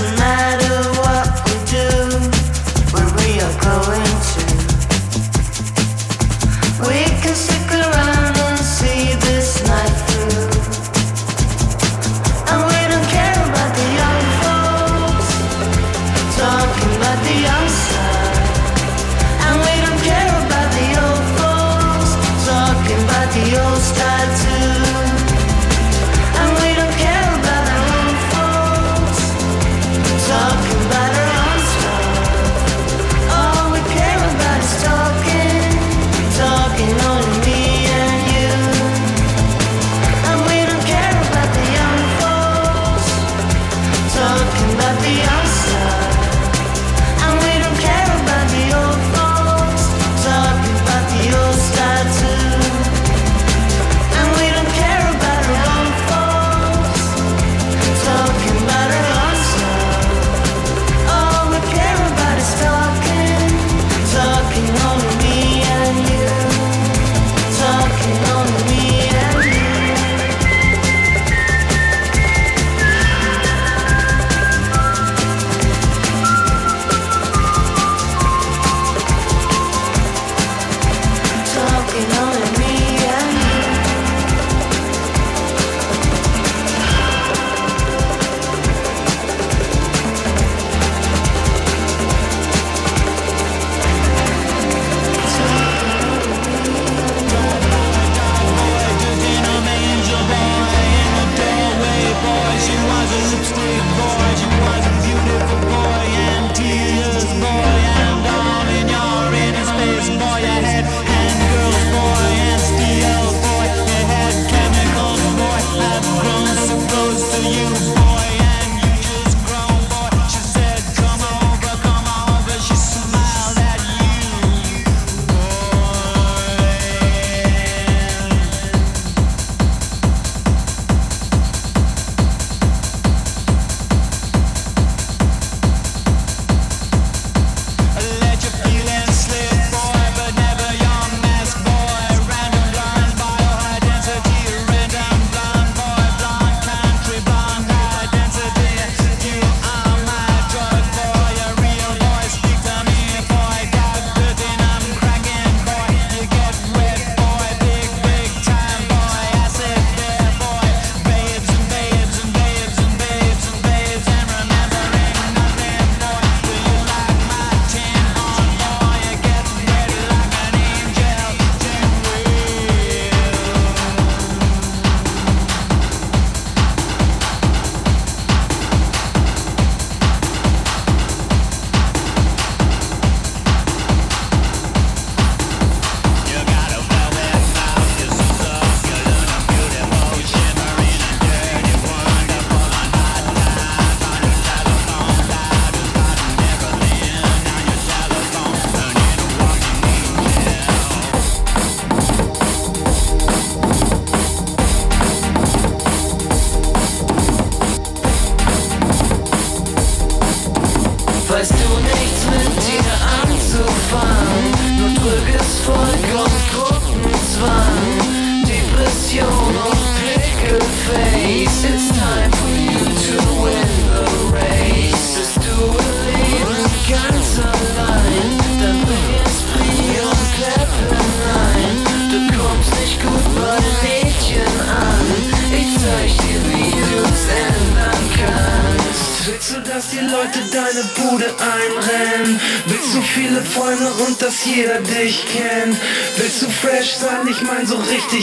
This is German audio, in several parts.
eyes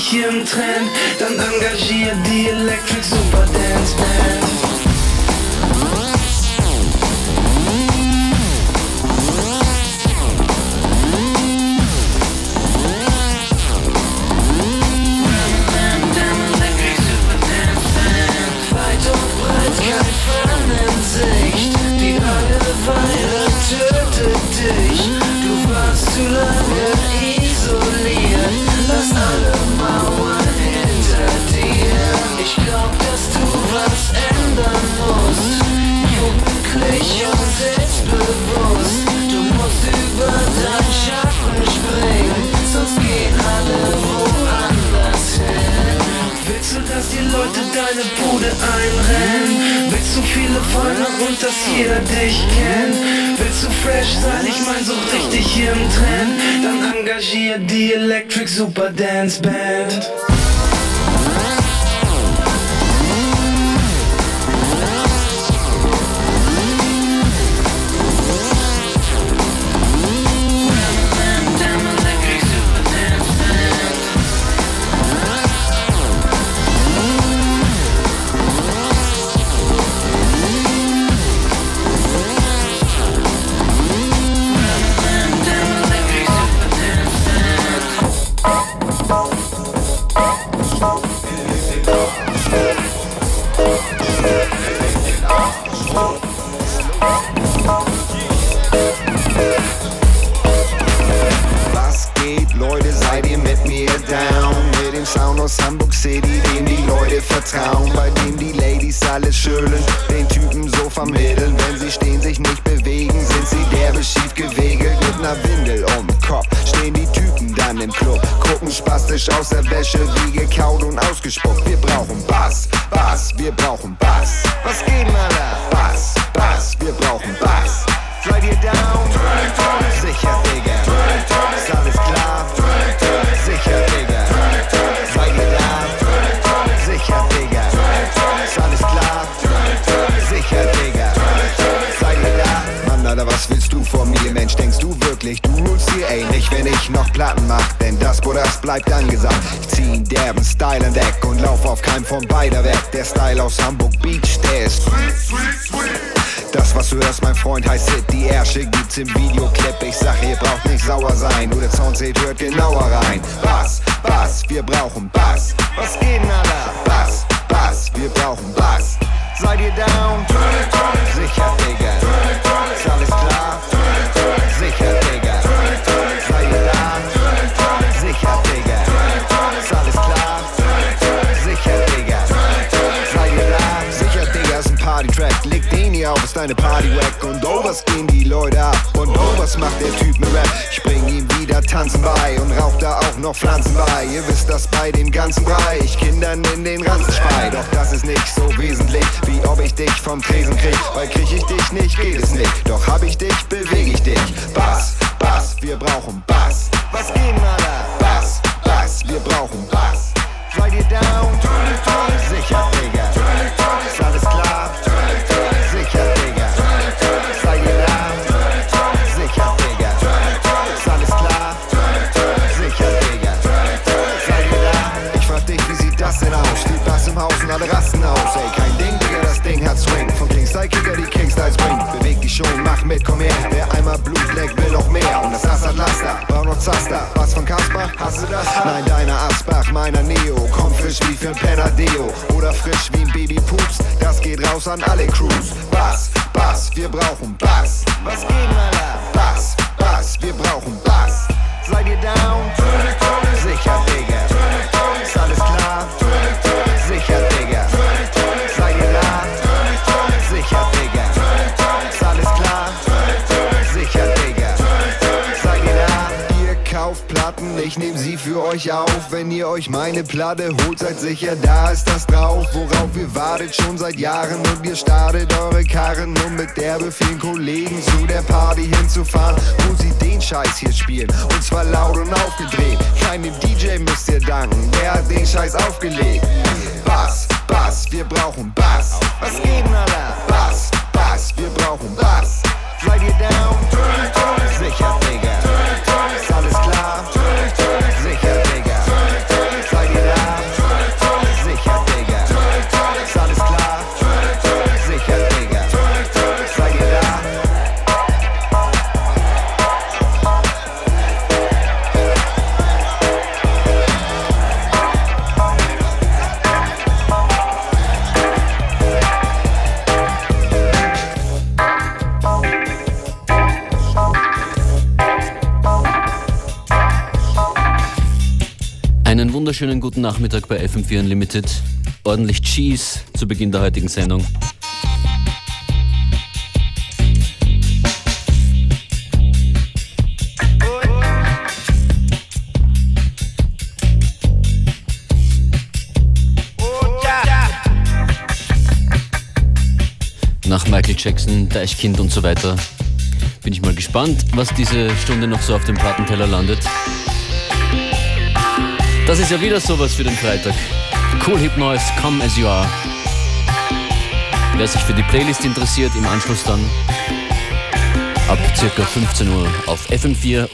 天才 mein so richtig im Trend. Dann engagier die Electric Super Dance Band. Das, was du hörst, mein Freund, heißt Hit. Die Ärsche gibt's im Videoclip. Ich sag, ihr braucht nicht sauer sein. Nur der Sound seht, hört genauer rein. Bass, Bass, wir brauchen Bass. Was geht denn, Alter? Bass, Bass, wir brauchen Bass. Seid ihr down? Sicher, Digga. Alles deine Party wack und oh, was gehen die Leute ab und oh, was macht der Typ mit Rap? Ich bring ihm wieder Tanzen bei und rauch da auch noch Pflanzen bei. Ihr wisst das bei dem ganzen Brei, ich Kindern in den Ranzen spei. Doch das ist nicht so wesentlich, wie ob ich dich vom Tresen krieg. Weil krieg ich dich nicht, geht es nicht. Doch hab ich dich, beweg ich dich. Bass, Bass, wir brauchen Bass. Was geht, Alter? Bass, Bass, wir brauchen Bass. Seid ihr down? Sicher, Digga. Hat Swing. Von Kingstyle-Kicker die Kingstyles bringen. Beweg dich schon, mach mit, komm her. Wer einmal Blut leckt, will noch mehr. Und das Ass hat Laster, braucht noch Zaster. Was von Kasper? Hast du das? Nein, deiner Asbach, meiner Neo. Komm frisch wie für ein Penadeo. Oder frisch wie ein Baby Pups. Das geht raus an alle Crews. Bass, Bass, wir brauchen Bass. Was geht, Alter? Bass, Bass, wir brauchen Bass. Seid ihr down? Sicher, Digga. Euch meine Platte holt, seid sicher, da ist das drauf. Worauf ihr wartet schon seit Jahren und ihr startet eure Karren, um mit derbe vielen Kollegen zu der Party hinzufahren, wo sie den Scheiß hier spielen. Und zwar laut und aufgedreht. Keinem DJ müsst ihr danken, der hat den Scheiß aufgelegt. Bass, Bass, wir brauchen Bass. Was geht, Alter? Bass, Bass, Wir brauchen Bass. Slide you down. Sicher, Digga. Wunderschönen guten Nachmittag bei FM4 Unlimited. Ordentlich Cheese zu Beginn der heutigen Sendung. Nach Michael Jackson, Deichkind und so weiter bin ich mal gespannt, was diese Stunde noch so auf dem Plattenteller landet. Das ist ja wieder sowas für den Freitag. Cool Hip Noise, Come As You Are. Wer sich für die Playlist interessiert, im Anschluss dann ab circa 15 Uhr auf fm4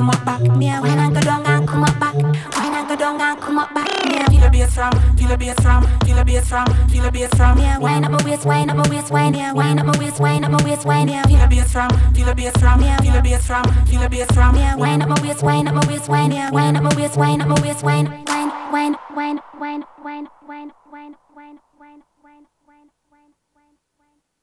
come up back. Me when I go down and come up back. When I go down and come up back. Me feel a bass from, feel a bass from, feel a bass from, feel a bass from. Me wind up my waist, wind up my waist, wind yeah. Wind up my waist, wind up my waist, wind yeah. Feel a bass from, feel a bass from, feel a bass from, feel a bass from. Me wind up my waist, wind up my waist, wind yeah. Wind up my waist, wind up my waist, wind, wind, wind, wind, wind, wind, wind.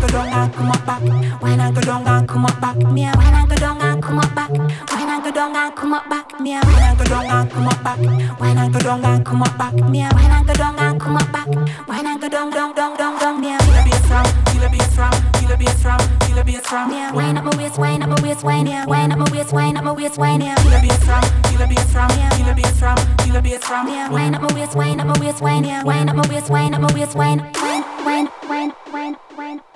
go down and come up back. Wine and go down and come up back. Me a wine go down and come up back. Wine and go down and come up back. Me a wine go down and come up back. Wine and go down and come up back. Me a wine go down and come up back. Wine and go down down down down down. Me a killer bass feel killer bass ram, killer bass ram, killer bass ram. Me a up my waist, wine up my waist, wine yeah. Wine up my waist, wine up my waist, wine Feel Killer bass ram, killer bass ram, killer bass ram, killer bass ram. Me a up my waist, wine up my waist, wine yeah. Wine up my waist, wine up my waist, wine, wine, wine, wine, wine, wine.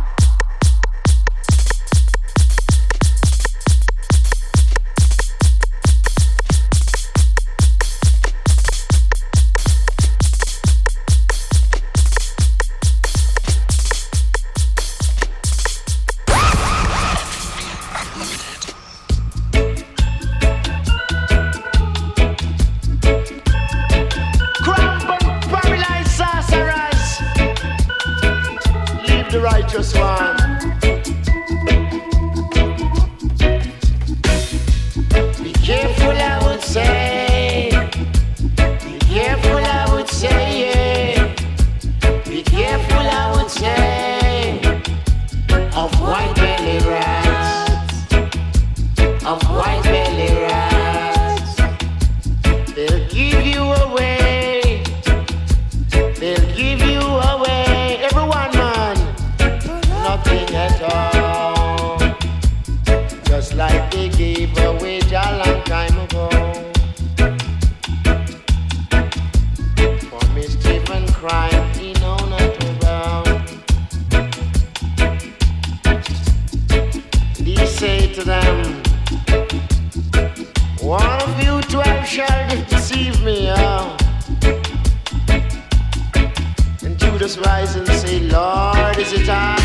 Judas rise and say, Lord, is it time?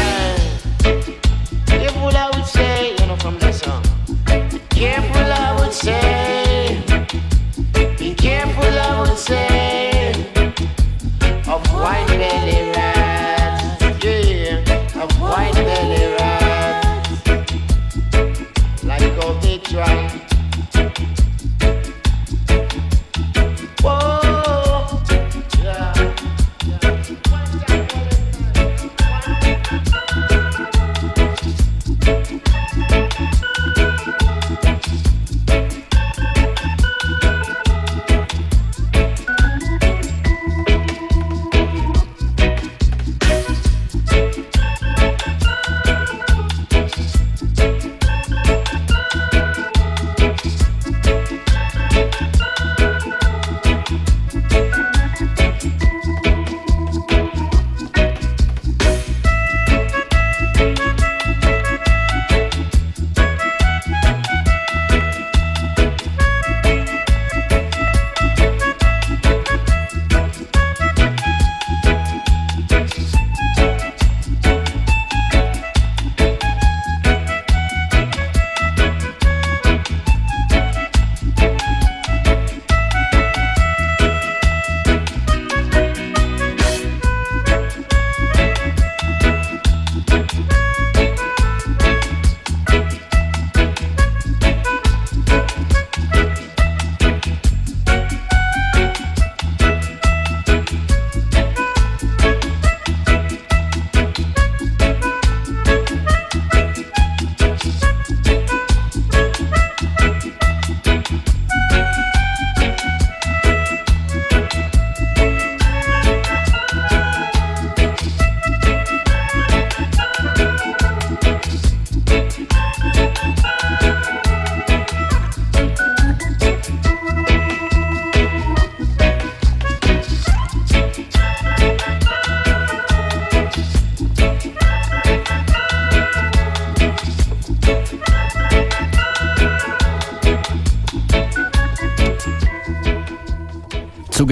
Careful, I would say, you know, from the song. Careful, I would say. Be careful, I would say. Of white belly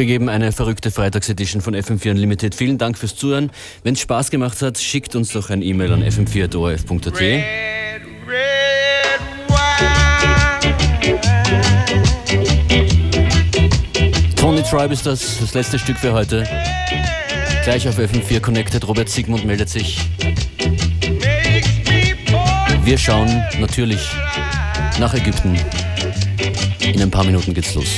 wir geben eine verrückte Freitagsedition von FM4 Unlimited. Vielen Dank fürs Zuhören. Wenn es Spaß gemacht hat, schickt uns doch ein E-Mail an fm4.orf.at. Tony Tribe ist das, das letzte Stück für heute. Gleich auf FM4 Connected, Robert Sigmund meldet sich. Wir schauen natürlich nach Ägypten. In ein paar Minuten geht's los.